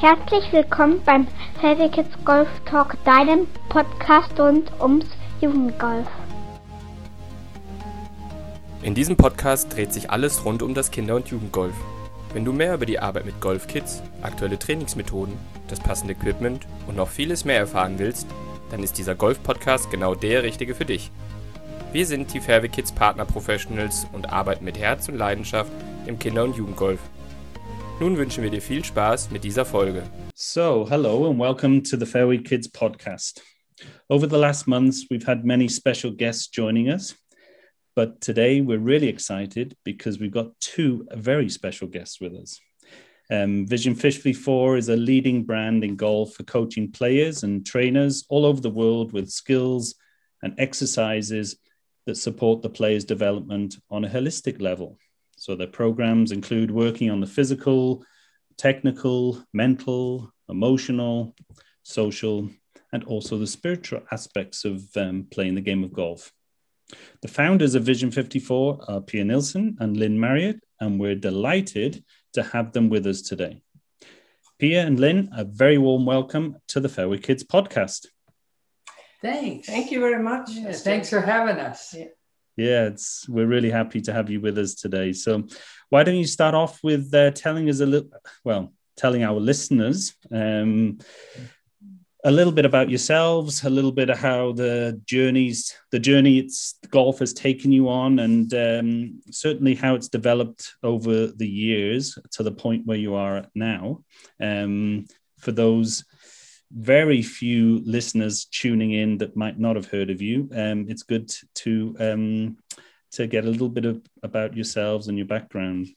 Herzlich willkommen beim Heavy Kids Golf Talk, deinem Podcast rund ums Jugendgolf. In diesem Podcast dreht sich alles rund um das Kinder- und Jugendgolf. Wenn du mehr über die Arbeit mit Golfkids, aktuelle Trainingsmethoden, das passende Equipment und noch vieles mehr erfahren willst, dann ist dieser Golf-Podcast genau der richtige für dich. Wir sind die Fairway Kids Partner Professionals und arbeiten mit Herz und Leidenschaft im Kinder- und Jugendgolf. Nun wünschen wir dir viel Spaß mit dieser Folge. So, hello and welcome to the Fairway Kids podcast. Over the last months, we've had many special guests joining us, but today we're really excited because we've got two very special guests with us. Um, Vision 54 is a leading brand in golf for coaching players and trainers all over the world with skills and exercises that support the player's development on a holistic level. So their programs include working on the physical, technical, mental, emotional, social, and also the spiritual aspects of um, playing the game of golf. The founders of Vision 54 are Pia Nilsson and Lynn Marriott, and we're delighted to have them with us today. Pia and Lynn, a very warm welcome to the Fairway Kids podcast. Thanks. Thank you very much. Yeah, thanks for having us. Yeah. Yeah, it's we're really happy to have you with us today. So, why don't you start off with uh, telling us a little, well, telling our listeners um, a little bit about yourselves, a little bit of how the journeys, the journey it's golf has taken you on, and um, certainly how it's developed over the years to the point where you are now. Um, for those very few listeners tuning in that might not have heard of you, um, it's good to um, to get a little bit of about yourselves and your background.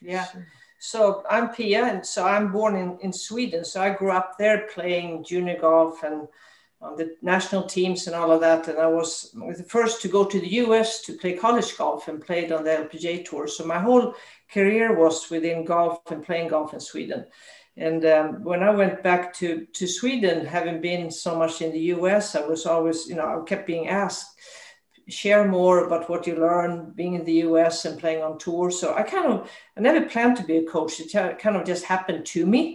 Yeah. So I'm Pia, and so I'm born in, in Sweden. So I grew up there playing junior golf and on the national teams and all of that. And I was the first to go to the US to play college golf and played on the LPGA tour. So my whole career was within golf and playing golf in Sweden. And um, when I went back to, to Sweden, having been so much in the US, I was always, you know, I kept being asked, share more about what you learned being in the US and playing on tour. So I kind of, I never planned to be a coach. It kind of just happened to me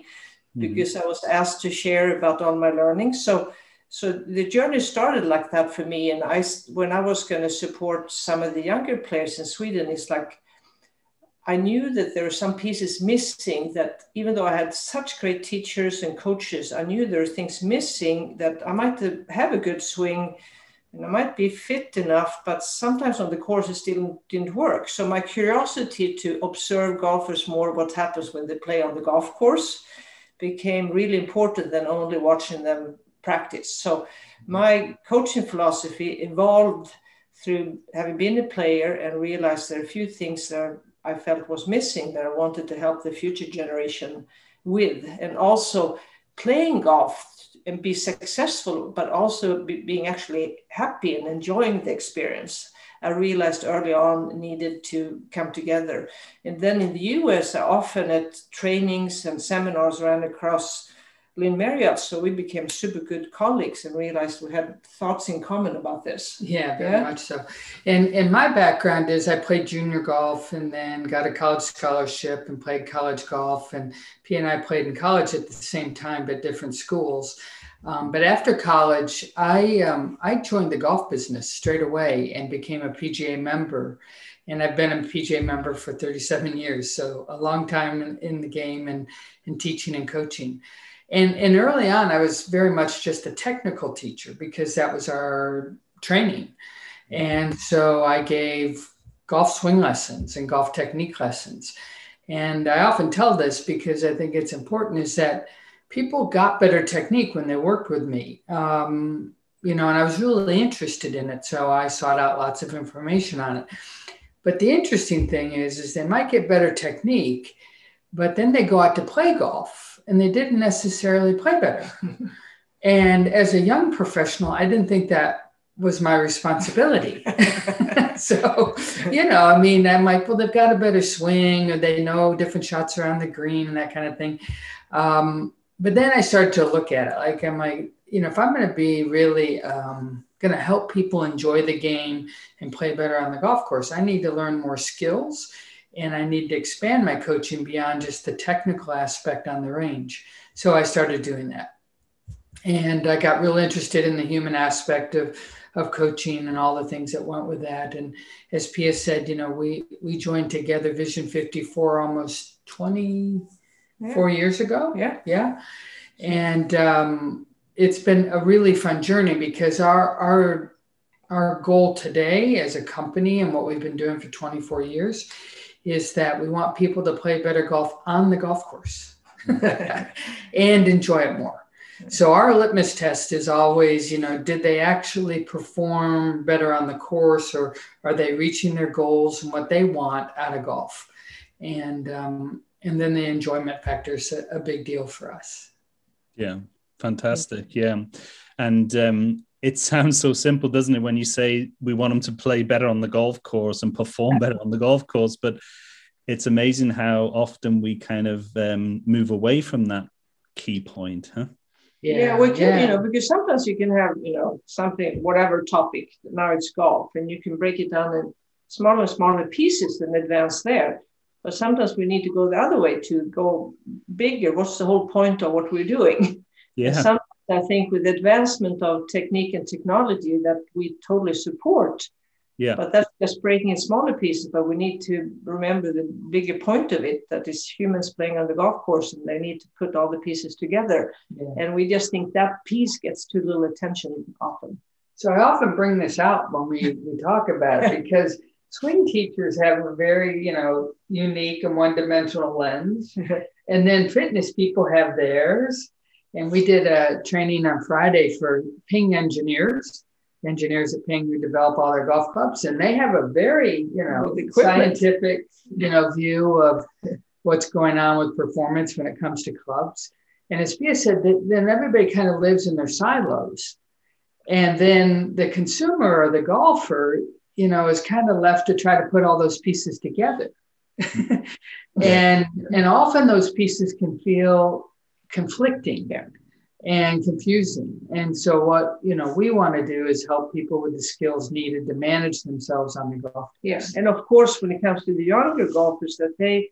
mm-hmm. because I was asked to share about all my learning. So, so the journey started like that for me. And I, when I was going to support some of the younger players in Sweden, it's like, I knew that there were some pieces missing that even though I had such great teachers and coaches, I knew there were things missing that I might have a good swing and I might be fit enough, but sometimes on the course it still didn't work. So my curiosity to observe golfers more what happens when they play on the golf course became really important than only watching them practice. So my coaching philosophy evolved through having been a player and realized there are a few things that I felt was missing that I wanted to help the future generation with. And also playing golf and be successful, but also be, being actually happy and enjoying the experience. I realized early on needed to come together. And then in the US, often at trainings and seminars ran across Lynn Marriott. So we became super good colleagues and realized we had thoughts in common about this. Yeah, very yeah? much so. And and my background is I played junior golf and then got a college scholarship and played college golf. And Pia and I played in college at the same time, but different schools. Um, but after college, I um, I joined the golf business straight away and became a PGA member. And I've been a PGA member for 37 years, so a long time in, in the game and, and teaching and coaching. And, and early on, I was very much just a technical teacher because that was our training. And so I gave golf swing lessons and golf technique lessons. And I often tell this because I think it's important is that people got better technique when they worked with me. Um, you know, and I was really interested in it. So I sought out lots of information on it. But the interesting thing is, is they might get better technique, but then they go out to play golf and they didn't necessarily play better. and as a young professional, I didn't think that was my responsibility. so, you know, I mean, I'm like, well, they've got a better swing or they know different shots around the green and that kind of thing. Um, but then I started to look at it like, I'm like, you know, if I'm going to be really um, going to help people enjoy the game and play better on the golf course, I need to learn more skills and I need to expand my coaching beyond just the technical aspect on the range. So I started doing that. And I got real interested in the human aspect of, of coaching and all the things that went with that. And as Pia said, you know, we, we joined together Vision 54 almost 24 yeah. years ago. Yeah. Yeah. And um, it's been a really fun journey because our, our, our goal today as a company and what we've been doing for 24 years is that we want people to play better golf on the golf course and enjoy it more. So our litmus test is always, you know, did they actually perform better on the course or are they reaching their goals and what they want out of golf? And um, and then the enjoyment factor is a, a big deal for us. Yeah, fantastic. Yeah. And um, it sounds so simple, doesn't it, when you say we want them to play better on the golf course and perform better on the golf course? But it's amazing how often we kind of um, move away from that key point, huh? Yeah, yeah, we can, yeah. you know, because sometimes you can have, you know, something, whatever topic. Now it's golf, and you can break it down in smaller, and smaller pieces and advance there. But sometimes we need to go the other way to go bigger. What's the whole point of what we're doing? Yeah. Some, I think with advancement of technique and technology that we totally support. Yeah. But that's just breaking in smaller pieces. But we need to remember the bigger point of it that is humans playing on the golf course and they need to put all the pieces together. Yeah. And we just think that piece gets too little attention often. So I often bring this out when we, we talk about it because swing teachers have a very, you know, unique and one-dimensional lens. and then fitness people have theirs. And we did a training on Friday for Ping engineers, engineers at Ping who develop all their golf clubs. And they have a very, you know, scientific, you know, view of what's going on with performance when it comes to clubs. And as Pia said, then everybody kind of lives in their silos. And then the consumer or the golfer, you know, is kind of left to try to put all those pieces together. and and often those pieces can feel conflicting there and confusing. And so what you know we want to do is help people with the skills needed to manage themselves on the golf. Yes, and of course when it comes to the younger golfers, that they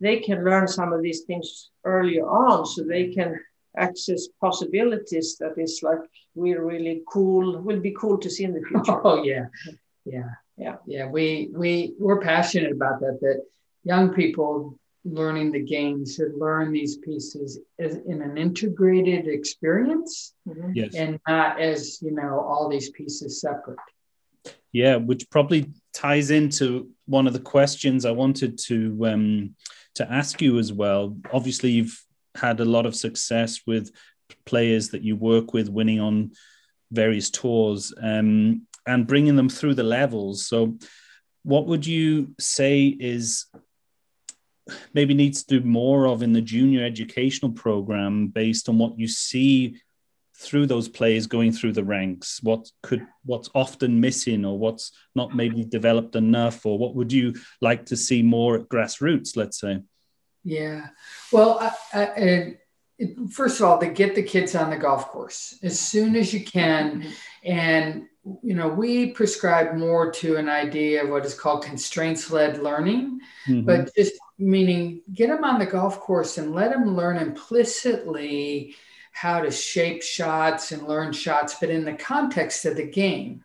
they can learn some of these things earlier on, so they can access possibilities that is like we're really cool will be cool to see in the future. Oh yeah, yeah, yeah, yeah. We we we're passionate about that. That young people learning the game should learn these pieces as in an integrated experience mm-hmm. yes. and not as you know all these pieces separate yeah which probably ties into one of the questions i wanted to um, to ask you as well obviously you've had a lot of success with players that you work with winning on various tours um, and bringing them through the levels so what would you say is maybe needs to do more of in the junior educational program based on what you see through those players going through the ranks. What could what's often missing or what's not maybe developed enough or what would you like to see more at grassroots let's say? Yeah. Well I, I, first of all to get the kids on the golf course as soon as you can. And you know we prescribe more to an idea of what is called constraints led learning mm-hmm. but just meaning get them on the golf course and let them learn implicitly how to shape shots and learn shots but in the context of the game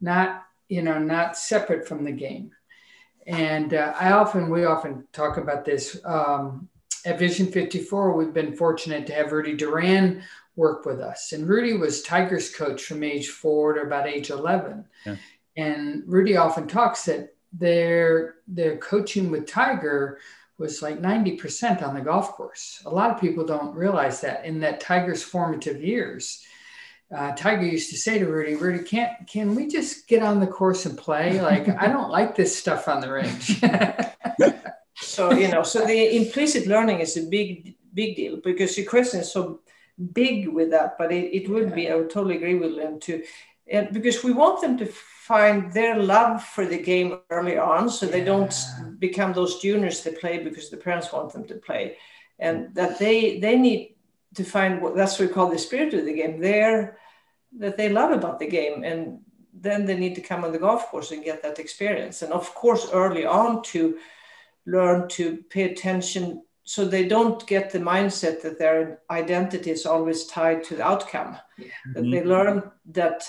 not you know not separate from the game and uh, i often we often talk about this um, at vision 54 we've been fortunate to have rudy duran work with us. And Rudy was Tiger's coach from age four to about age 11. Yeah. And Rudy often talks that their, their coaching with Tiger was like 90% on the golf course. A lot of people don't realize that in that Tiger's formative years. Uh, Tiger used to say to Rudy, Rudy, can't can we just get on the course and play? Like I don't like this stuff on the range. so you know, so the implicit learning is a big big deal because your question is so big with that, but it, it would be, I would totally agree with them too. And because we want them to find their love for the game early on so they yeah. don't become those juniors that play because the parents want them to play. And that they they need to find what that's what we call the spirit of the game there that they love about the game. And then they need to come on the golf course and get that experience. And of course, early on to learn to pay attention so they don't get the mindset that their identity is always tied to the outcome. Yeah. That they mm-hmm. learn that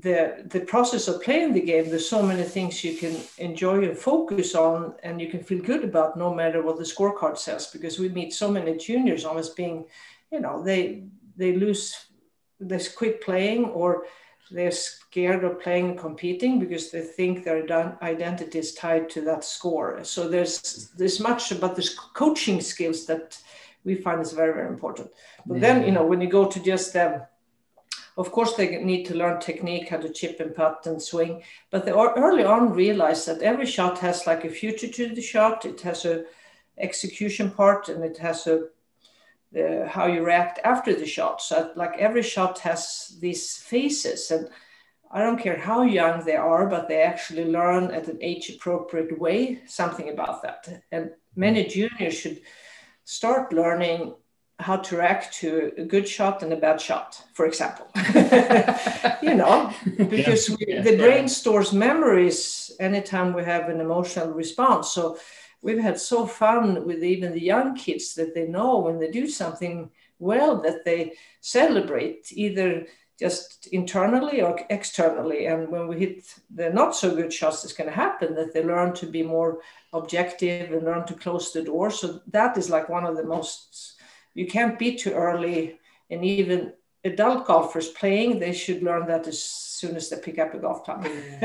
the the process of playing the game, there's so many things you can enjoy and focus on, and you can feel good about no matter what the scorecard says. Because we meet so many juniors almost being, you know, they they lose, they quit playing or they're scared of playing and competing because they think their identity is tied to that score. So there's there's much about this coaching skills that we find is very very important. But yeah. then you know when you go to just um, of course they need to learn technique, how to chip and putt and swing, but they early on realize that every shot has like a future to the shot. It has a execution part and it has a uh, how you react after the shot. So like every shot has these phases, and I don't care how young they are, but they actually learn at an age appropriate way something about that. And many juniors should start learning how to react to a good shot and a bad shot, for example. you know, because yeah. we, the brain stores memories anytime we have an emotional response. So we've had so fun with even the young kids that they know when they do something well that they celebrate either just internally or externally. And when we hit the not so good shots, it's going to happen that they learn to be more objective and learn to close the door. So that is like one of the most, you can't be too early. And even adult golfers playing, they should learn that as soon as they pick up a golf club.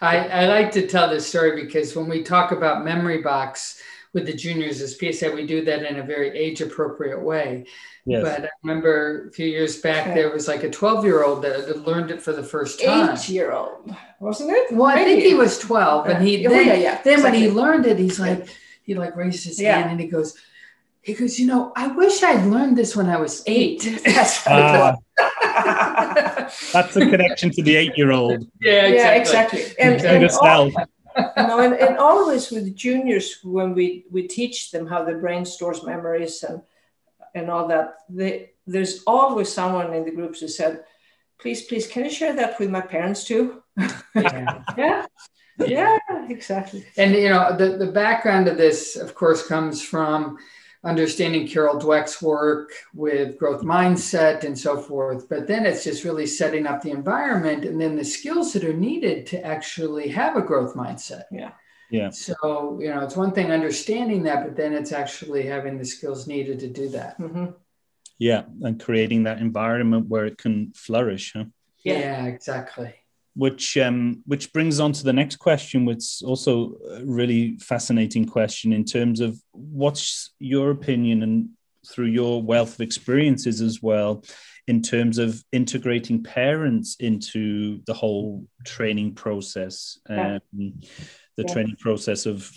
I, I like to tell this story because when we talk about memory box with the juniors, as Pia said, we do that in a very age appropriate way. Yes. But I remember a few years back, there was like a 12 year old that had learned it for the first time. Eight year old, wasn't it? Well, I think he was 12. And he, oh, then, yeah, yeah, then exactly. when he learned it, he's like, he like raised his yeah. hand and he goes, he goes, you know, I wish I'd learned this when I was eight. That's uh, that's the connection to the eight-year-old. Yeah, exactly. Yeah, exactly. And, and, all, no, and, and always with juniors, when we we teach them how the brain stores memories and and all that, they, there's always someone in the groups who said, "Please, please, can you share that with my parents too?" yeah. yeah. Yeah, exactly. And you know, the, the background of this, of course, comes from understanding Carol Dweck's work with growth mindset and so forth. But then it's just really setting up the environment and then the skills that are needed to actually have a growth mindset. Yeah. Yeah. So, you know, it's one thing understanding that, but then it's actually having the skills needed to do that. Mm-hmm. Yeah. And creating that environment where it can flourish. Huh? Yeah, yeah exactly which um, which brings on to the next question, which also a really fascinating question in terms of what's your opinion and through your wealth of experiences as well, in terms of integrating parents into the whole training process, um, the yeah. training process of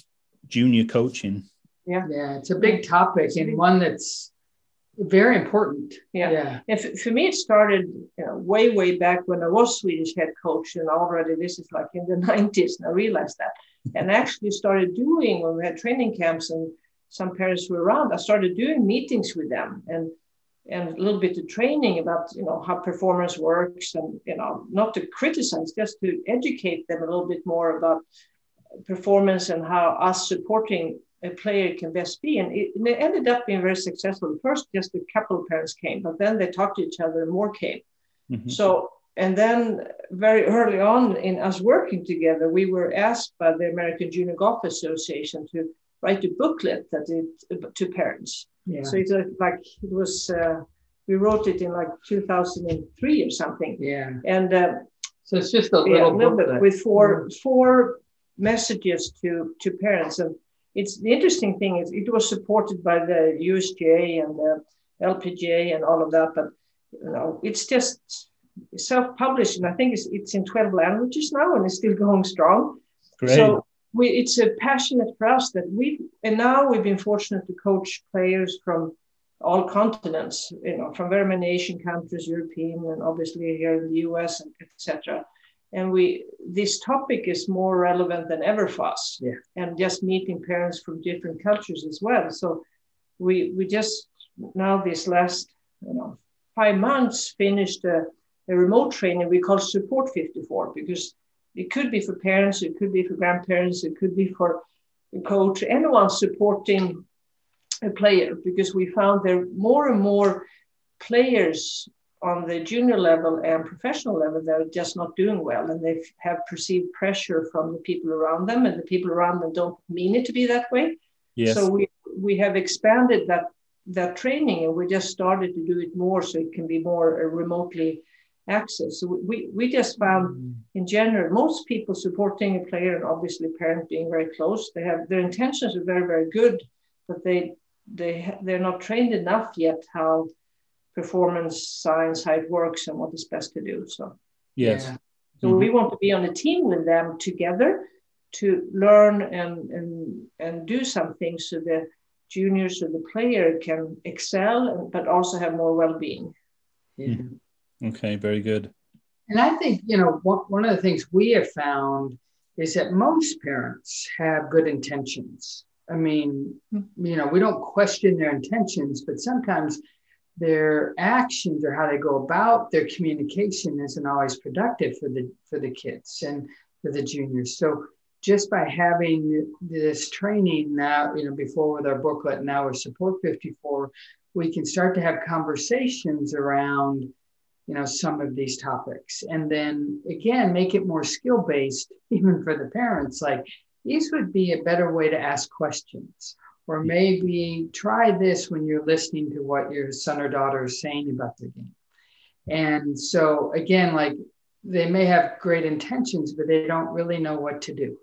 junior coaching. Yeah, yeah, it's a big topic and one that's very important. Yeah. yeah. If, for me, it started you know, way, way back when I was Swedish head coach, and already this is like in the 90s, and I realized that. And actually started doing when we had training camps and some parents were around, I started doing meetings with them and and a little bit of training about you know how performance works and you know not to criticize just to educate them a little bit more about performance and how us supporting a player can best be. And it, and it, ended up being very successful. First, just a couple of parents came, but then they talked to each other and more came. Mm-hmm. So, and then very early on in us working together, we were asked by the American Junior Golf Association to write a booklet that it to parents. Yeah. So it's like it was, uh, we wrote it in like 2003 or something. Yeah. And uh, so it's just a little, yeah, little bit with 4 mm-hmm. four messages to to parents and it's the interesting thing is it was supported by the USGA and the LPGA and all of that, but you know it's just self-published, and I think it's it's in twelve languages now, and it's still going strong. Great. So we, it's a passionate for us that we and now we've been fortunate to coach players from all continents, you know, from very many Asian countries, European, and obviously here in the US, and etc and we this topic is more relevant than ever for us yeah. and just meeting parents from different cultures as well so we we just now this last you know five months finished a, a remote training we call support 54 because it could be for parents it could be for grandparents it could be for a coach, anyone supporting a player, because we found there more and more players on the junior level and professional level they're just not doing well and they have perceived pressure from the people around them and the people around them don't mean it to be that way yes. so we we have expanded that that training and we just started to do it more so it can be more uh, remotely accessed so we, we just found mm. in general most people supporting a player and obviously parent being very close they have their intentions are very very good but they they they're not trained enough yet how performance science, how it works, and what is best to do. So, yes. Yeah. So mm-hmm. we want to be on a team with them together to learn and and and do some things so the juniors or the player can excel, but also have more well-being. Yeah. Mm-hmm. Okay, very good. And I think you know one, one of the things we have found is that most parents have good intentions. I mean, mm-hmm. you know, we don't question their intentions, but sometimes their actions or how they go about their communication isn't always productive for the for the kids and for the juniors. So just by having this training now, you know, before with our booklet, now with Support 54, we can start to have conversations around, you know, some of these topics. And then again, make it more skill based, even for the parents. Like these would be a better way to ask questions or maybe try this when you're listening to what your son or daughter is saying about the game. And so, again, like they may have great intentions, but they don't really know what to do.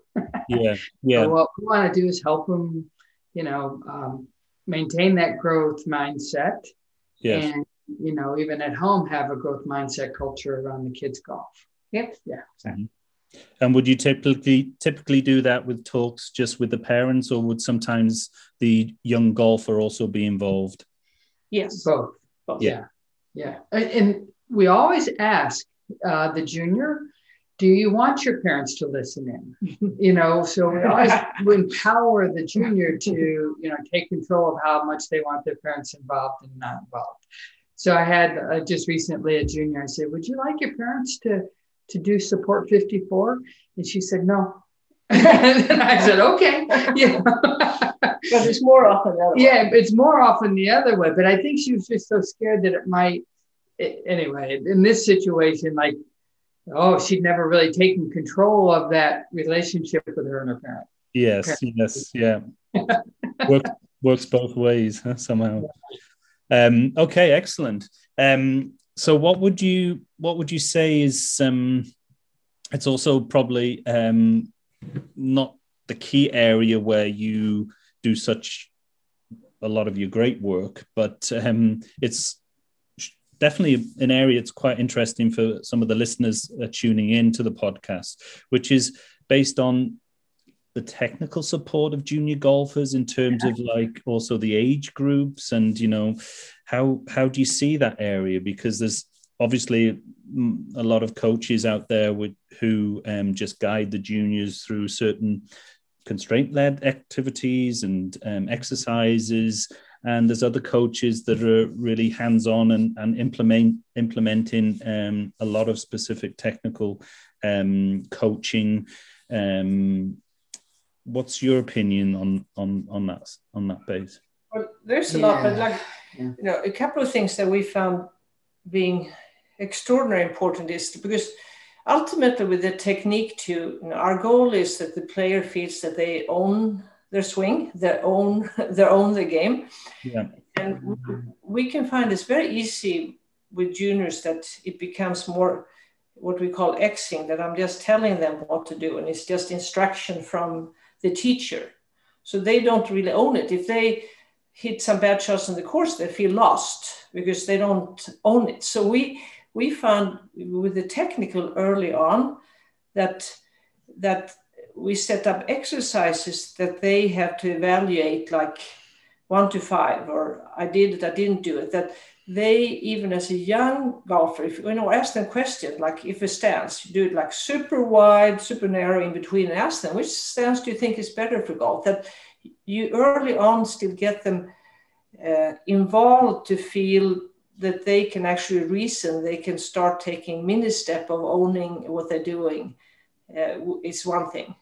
yeah. Yeah. So what we want to do is help them, you know, um, maintain that growth mindset. Yes. And, you know, even at home, have a growth mindset culture around the kids' golf. Yep. Yeah. Mm-hmm. And would you typically typically do that with talks just with the parents, or would sometimes the young golfer also be involved? Yes, both. both. Yeah, yeah. And we always ask uh, the junior, "Do you want your parents to listen in?" you know, so we always empower the junior to you know take control of how much they want their parents involved and not involved. So I had uh, just recently a junior. I said, "Would you like your parents to?" To do support 54? And she said, no. and I said, okay. Yeah. but it's more often the other way. Yeah, it's more often the other way. But I think she was just so scared that it might, it, anyway, in this situation, like, oh, she'd never really taken control of that relationship with her and her parents. Yes, parent. yes, yeah. Work, works both ways huh, somehow. Um, okay, excellent. Um, so what would you what would you say is um, it's also probably um, not the key area where you do such a lot of your great work, but um, it's definitely an area that's quite interesting for some of the listeners tuning in to the podcast, which is based on the technical support of junior golfers in terms of like also the age groups and you know how how do you see that area because there's obviously a lot of coaches out there with, who um, just guide the juniors through certain constraint led activities and um, exercises and there's other coaches that are really hands on and, and implement implementing um, a lot of specific technical um, coaching. Um, what's your opinion on on on that on that base? Well, there's a yeah. lot, but like yeah. you know, a couple of things that we found being extraordinarily important is because ultimately with the technique to you know, our goal is that the player feels that they own their swing their own their own the game yeah. and we can find it's very easy with juniors that it becomes more what we call xing that i'm just telling them what to do and it's just instruction from the teacher. So they don't really own it. If they hit some bad shots in the course they feel lost because they don't own it. So we we found with the technical early on that that we set up exercises that they have to evaluate like one to five or i did it i didn't do it that they even as a young golfer if you know ask them questions like if a stance you do it like super wide super narrow in between and ask them which stance do you think is better for golf that you early on still get them uh, involved to feel that they can actually reason, they can start taking mini step of owning what they're doing uh, is one thing.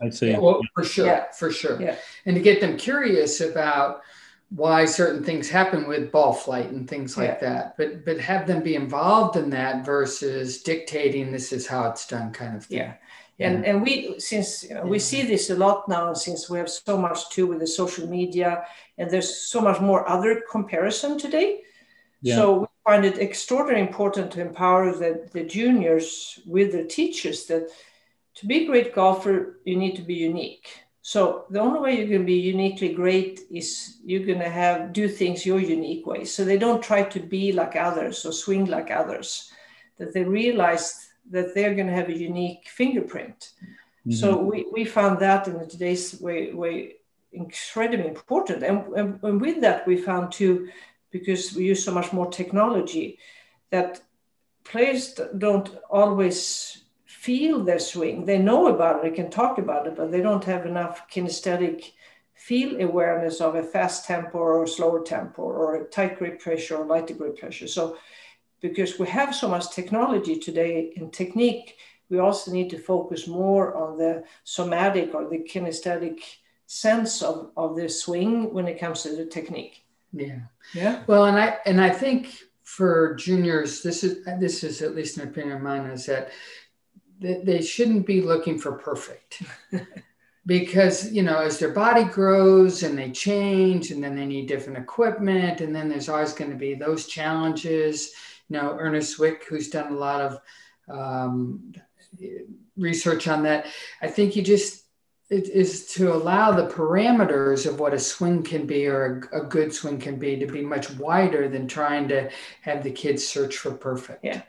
I see. Yeah, well, for sure, Yeah. for sure. Yeah. And to get them curious about why certain things happen with ball flight and things like that, but but have them be involved in that versus dictating this is how it's done, kind of thing. Yeah. And and we since you know, we see this a lot now since we have so much too with the social media and there's so much more other comparison today. Yeah. So we find it extraordinarily important to empower the, the juniors with their teachers that to be a great golfer, you need to be unique. So the only way you can be uniquely great is you're gonna have do things your unique way. So they don't try to be like others or swing like others. That they realize that they're gonna have a unique fingerprint. Mm-hmm. So we, we found that in today's way, way incredibly important. And, and, and with that, we found too, because we use so much more technology, that players don't always feel their swing. They know about it, they can talk about it, but they don't have enough kinesthetic feel awareness of a fast tempo or slower tempo or a tight grip pressure or lighter grip pressure. So because we have so much technology today in technique, we also need to focus more on the somatic or the kinesthetic sense of, of the swing when it comes to the technique. Yeah. Yeah. Well, and I and I think for juniors, this is this is at least an opinion of mine is that they, they shouldn't be looking for perfect. because you know as their body grows and they change and then they need different equipment and then there's always going to be those challenges you know ernest wick who's done a lot of um, research on that i think you just it is to allow the parameters of what a swing can be or a, a good swing can be to be much wider than trying to have the kids search for perfect Yeah.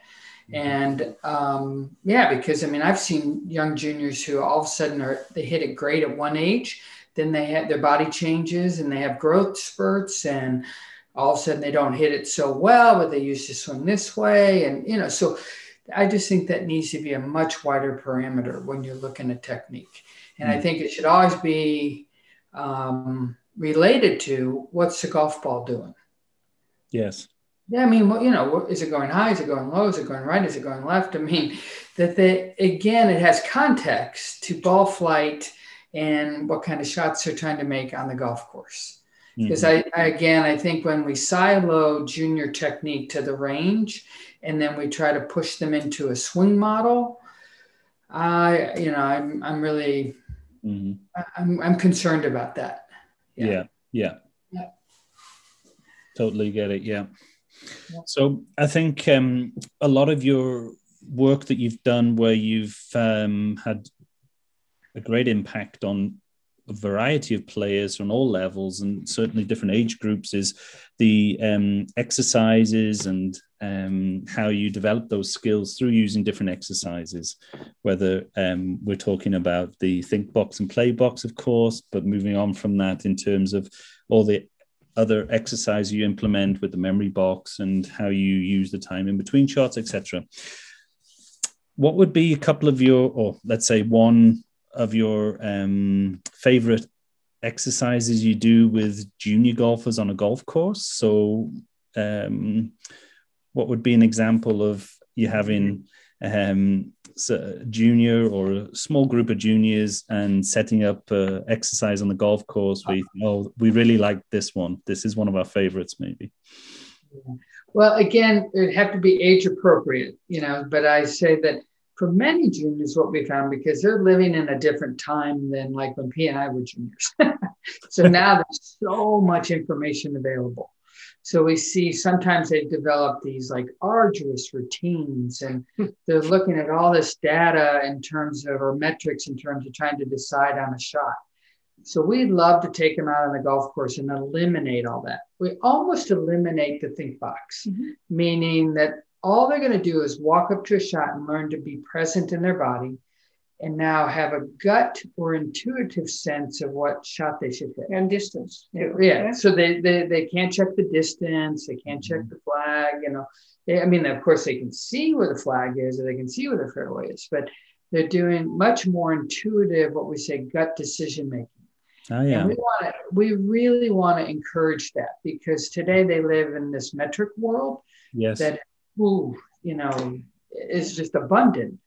And um, yeah because i mean i've seen young juniors who all of a sudden are they hit it great at one age then they have their body changes and they have growth spurts and all of a sudden they don't hit it so well but they used to swing this way and you know so i just think that needs to be a much wider parameter when you're looking at technique. And i think it should always be um, related to what's the golf ball doing? Yes. Yeah, I mean, well, you know, is it going high? Is it going low? Is it going right? Is it going left? I mean, that they again, it has context to ball flight and what kind of shots they're trying to make on the golf course. Because I, I again, I think when we silo junior technique to the range, and then we try to push them into a swing model, I, you know, I'm, I'm really, Mhm. I'm, I'm concerned about that. Yeah. Yeah. Yeah. Totally get it. Yeah. So I think um, a lot of your work that you've done where you've um, had a great impact on a variety of players on all levels and certainly different age groups is the um, exercises and um, how you develop those skills through using different exercises. Whether um, we're talking about the think box and play box, of course, but moving on from that in terms of all the other exercise you implement with the memory box and how you use the time in between shots, etc. What would be a couple of your, or let's say one of your um, favorite exercises you do with junior golfers on a golf course? So, um, what would be an example of you having um, a junior or a small group of juniors and setting up uh, exercise on the golf course We oh, we really like this one. This is one of our favorites, maybe. Well, again, it'd have to be age appropriate, you know, but I say that for many juniors, what we found, because they're living in a different time than like when Pia and I were juniors. so now there's so much information available. So we see sometimes they've developed these like arduous routines and they're looking at all this data in terms of, or metrics in terms of trying to decide on a shot. So we'd love to take them out on the golf course and eliminate all that. We almost eliminate the think box, Mhm. meaning that all they're going to do is walk up to a shot and learn to be present in their body and now have a gut or intuitive sense of what shot they should hit. And distance. Yeah. So they, they they can't check the distance, they can't check mm-hmm. the flag, you know. They, I mean, of course they can see where the flag is or they can see where the fairway is, but they're doing much more intuitive, what we say gut decision making. Oh, yeah. And we want to, we really want to encourage that because today they live in this metric world Yes. that, ooh, you know, is just abundant.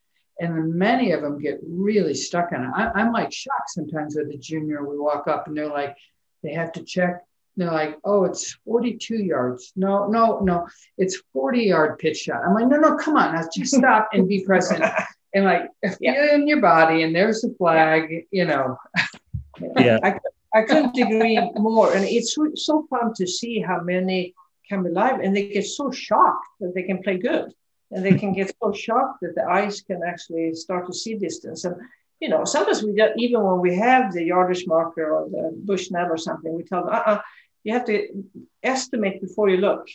And many of them get really stuck on it. I, I'm like shocked sometimes with a junior. We walk up and they're like, they have to check. They're like, oh, it's 42 yards. No, no, no, it's 40 yard pitch shot. I'm like, no, no, come on, now just stop and be present. And like, Yeah. in your body, and there's the flag, you know. Yeah. I, I couldn't agree more. And it's so, so fun to see how many can be live and they get so shocked that they can play good. And they can get so shocked that the eyes can actually start to see distance. And, you know, sometimes we just, even when we have the yardage marker or the Bushnell or something, we tell them, uh-uh, you have to estimate before you look.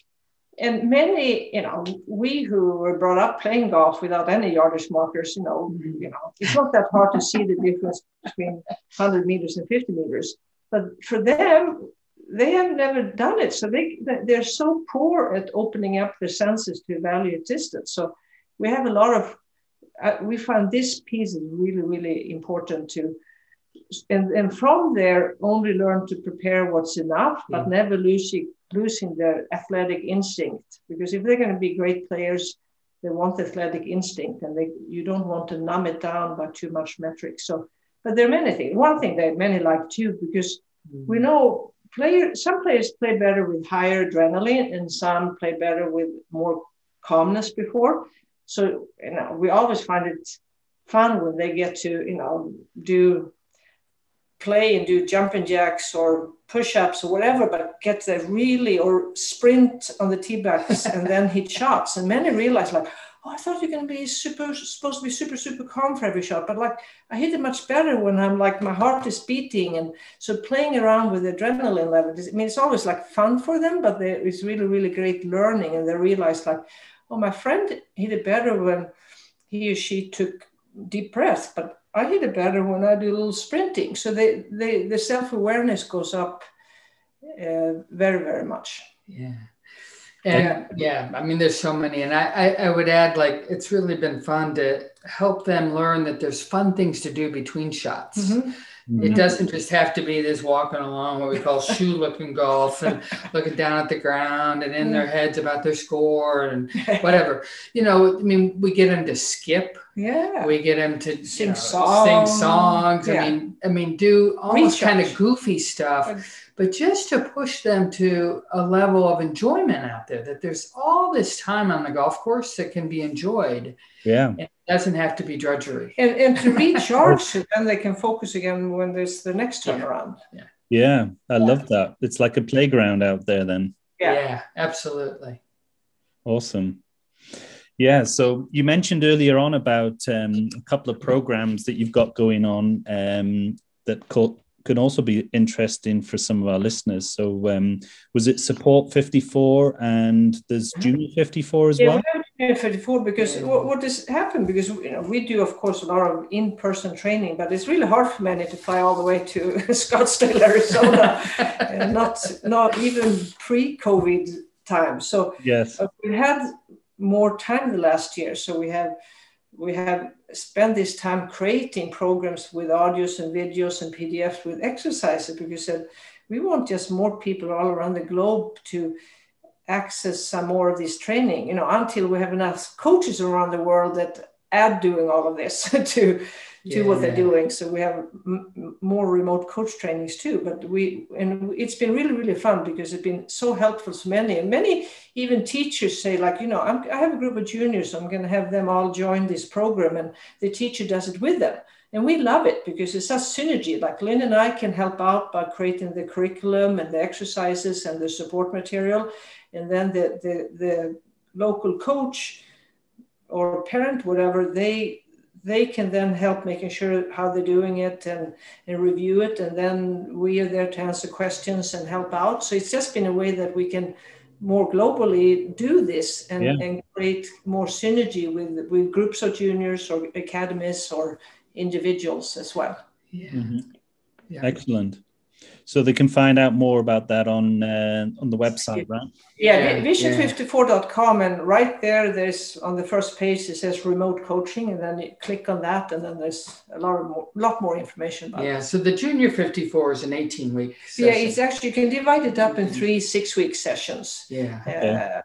And many, you know, we who were brought up playing golf without any yardage markers, you know, mm-hmm. you know, it's not that hard to see the difference between 100 meters and 50 meters. But for them, they have never done it, so they they're so poor at opening up their senses to evaluate distance. So we have a lot of. Uh, we found this piece is really really important to, and and from there only learn to prepare what's enough, but never losing losing their athletic instinct. Because if they're going to be great players, they want athletic instinct, and they you don't want to numb it down by too much metrics. So, but there are many things. One thing that many like too, because we know player some players play better with higher adrenaline and some play better with more calmness before. So you know we always find it fun when they get to you know do play and do jumping jacks or push-ups or whatever but get the really or sprint on the tee bags and then hit shots. And many realize like oh, I thought you're going to be super, supposed to be super, super calm for every shot. But like, I hit it much better when I'm like, my heart is beating. And so playing around with adrenaline level, I mean, it's always like fun for them, but they, it's really, really great learning. And they realize like, oh, my friend hit it better when he or she took deep breaths, but I hit it better when I do a little sprinting. So they, they, the self-awareness goes up uh, very, very much. Yeah. And yeah, I mean, there's so many. And I, I, I would add, like, it's really been fun to help them learn that there's fun things to do between shots. Mhm. It doesn't just have to be this walking along what we call shoe looking golf and looking down at the ground and in their heads about their score and whatever. You know, I mean, we get them to skip. Yeah. We get them to you Sing know, songs. sing songs. Yeah. I mean, I mean, do almost kind of goofy stuff but just to push them to a level of enjoyment out there that there's all this time on the golf course that can be enjoyed Yeah. it doesn't have to be drudgery and, and to recharge and then they can focus again when there's the next turnaround Yeah. yeah, I love that. It's like a playground out there then. Yeah. absolutely Awesome. Yeah. So you mentioned earlier on about um, a couple of programs that you've got going on um, that co- can also be interesting for some of our listeners. So um, was it Support 54 and there's Junior 54 as yeah, well? we Junior 54 because Yeah. what, what has happened because you know, we do of course a lot of in-person training but it's really hard for many to fly all the way to Scottsdale Arizona and not not even pre-COVID times so Yes. Uh, we had more time the last year so we have we have spent this time creating programs with audios and videos and pdfs with exercises because we said we want just more people all around the globe to access some more of this training you know until we have enough coaches around the world that add doing all of this to to what they're Yeah. doing. So we have m- more remote coach trainings too but we and it's been really really fun because it's been so helpful to many. And many even teachers say like you know I'm, i have a group of juniors i'm going to have them all join this program and the teacher does it with them. And we love it because it's such synergy. Like lynn and i can help out by creating the curriculum and the exercises and the support material. And then the the, the local coach or parent whatever they they can then help making sure how they're doing it and, and review it and then we are there to answer questions and help out so it's just been a way that we can more globally do this and, Yeah. and create more synergy with with groups of juniors or academies or individuals as well yeah, Mhm. yeah. Excellent. So they can find out more about that on uh, on the website, right? Yeah, Yeah, vision54.com, and right there, there's on the first page it says remote coaching, and then you click on that, and then there's a lot of more, lot more information about yeah it. so the junior 54 is an 18 week Yeah, it's actually you can divide it up in three six-week sessions. yeah Uh, yeah,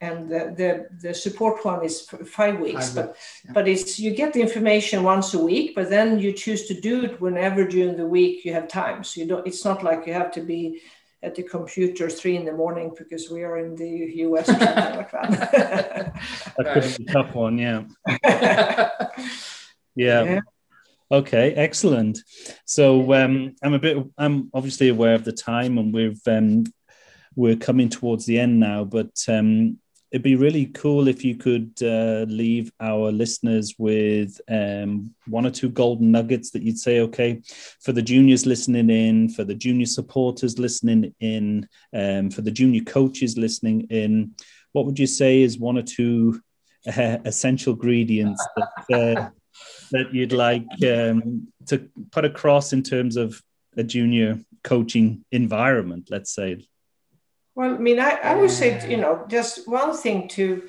and the, the, the support one is five weeks. Five but weeks, yeah. but it's you get the information once a week, but then you choose to do it whenever during the week you have time. So you don't. It's not like you have to be at the computer three in the morning because we are in the US or something like that. That could be a tough one, yeah. Yeah. Yeah. Okay, excellent. So um, I'm a bit. I'm obviously aware of the time, and we've um, we're coming towards the end now. But um, it'd be really cool if you could uh, leave our listeners with um, one or two golden nuggets that you'd say, okay, for the juniors listening in, for the junior supporters listening in, um, for the junior coaches listening in. What would you say is one or two uh, essential ingredients that? Uh, that you'd like um, to put across in terms of a junior coaching environment, let's say? Well, I mean, I, I would say, you know, just one thing to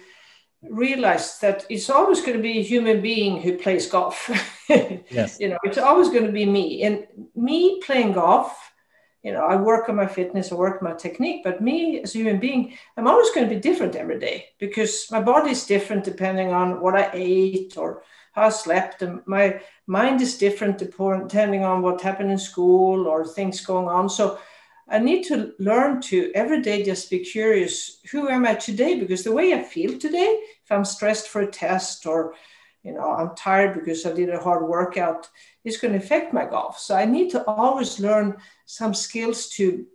realize that it's always going to be a human being who plays golf. yes. You know, it's always going to be me. And me playing golf, you know, I work on my fitness, I work on my technique, but me as a human being, I'm always going to be different every day because my body is different depending on what I ate or how I slept. And my mind is different depending on what happened in school or things going on. So I need to learn to every day just be curious who am I today? Because the way I feel today, if I'm stressed for a test or you know I'm tired because I did a hard workout, it's going to affect my golf. So I need to always learn some skills to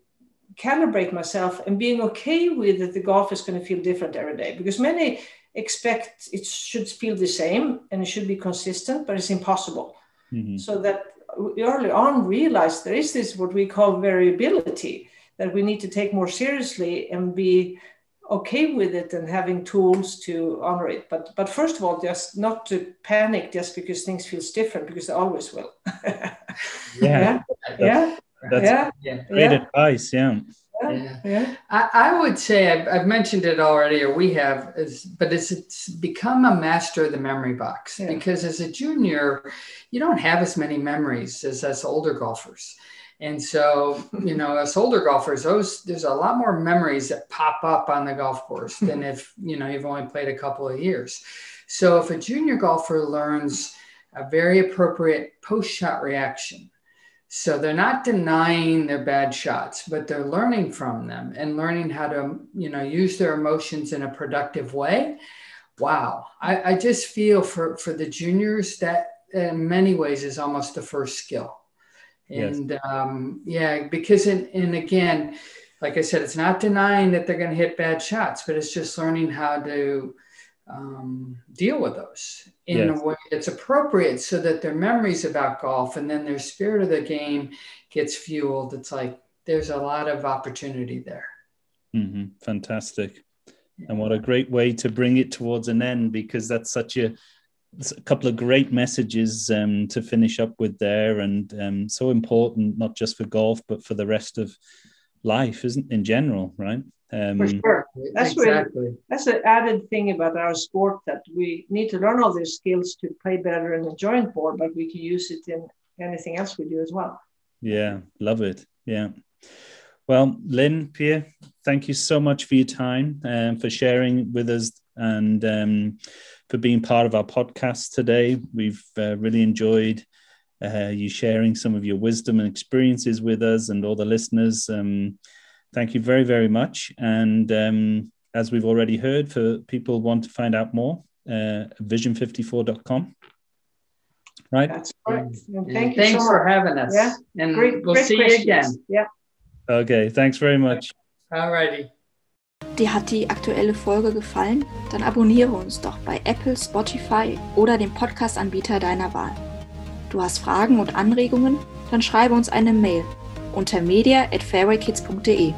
calibrate myself and being okay with that the golf is going to feel different every day because many expect it should feel the same and it should be consistent, but it's impossible. Mm-hmm. So that early on realized there is this what we call variability that we need to take more seriously and be okay with it and having tools to honor it. But but first of all, just not to panic just because things feels different because they always will. yeah. yeah. Yeah. That's yeah. great yeah. advice. Yeah. Yeah. yeah. I, I, would say I've, I've, mentioned it already, or we have, is, but it's, it's become a master of the memory box yeah. because as a junior, you don't have as many memories as us older golfers. And so, you know, as older golfers, those there's a lot more memories that pop up on the golf course than if, you know, you've only played a couple of years. So if a junior golfer learns a very appropriate post shot reaction, so they're not denying their bad shots, but they're learning from them and learning how to, you know, use their emotions in a productive way. Wow. I, I just feel for, for the juniors that in many ways is almost the first skill. And yes. um, yeah, because in, and again, like I said, it's not denying that they're going to hit bad shots, but it's just learning how to um, deal with those in yes. a way that's appropriate so that their memories about golf and then their spirit of the game gets fueled. It's like there's a lot of opportunity there. Mm-hmm. Fantastic. Yeah. And what a great way to bring it towards an end because that's such a, a couple of great messages um, to finish up with there and um, so important, not just for golf, but for the rest of life, isn't in general, right? Um, For sure, that's exactly. Really, that's an added thing about our sport that we need to learn all these skills to play better in the joint board, but we can use it in anything else we do as well. Yeah, love it. Yeah. Well, Lynn, Pia, thank you so much for your time and um, for sharing with us and um, for being part of our podcast today. We've uh, really enjoyed uh, you sharing some of your wisdom and experiences with us and all the listeners. Um, thank you very, very much. And um, as we've already heard, for people want to find out more, uh, vision54.com. Right. That's right. thank you Thanks so for having us. Yeah. And great, we'll great see questions. you again. Yeah. Okay. Thanks very much. Alrighty. Dir hat die aktuelle Folge gefallen? Dann abonniere uns doch bei Apple, Spotify oder dem Podcast-Anbieter deiner Wahl. Du hast Fragen und Anregungen? Dann schreibe uns eine Mail unter media at fairwaykids.de.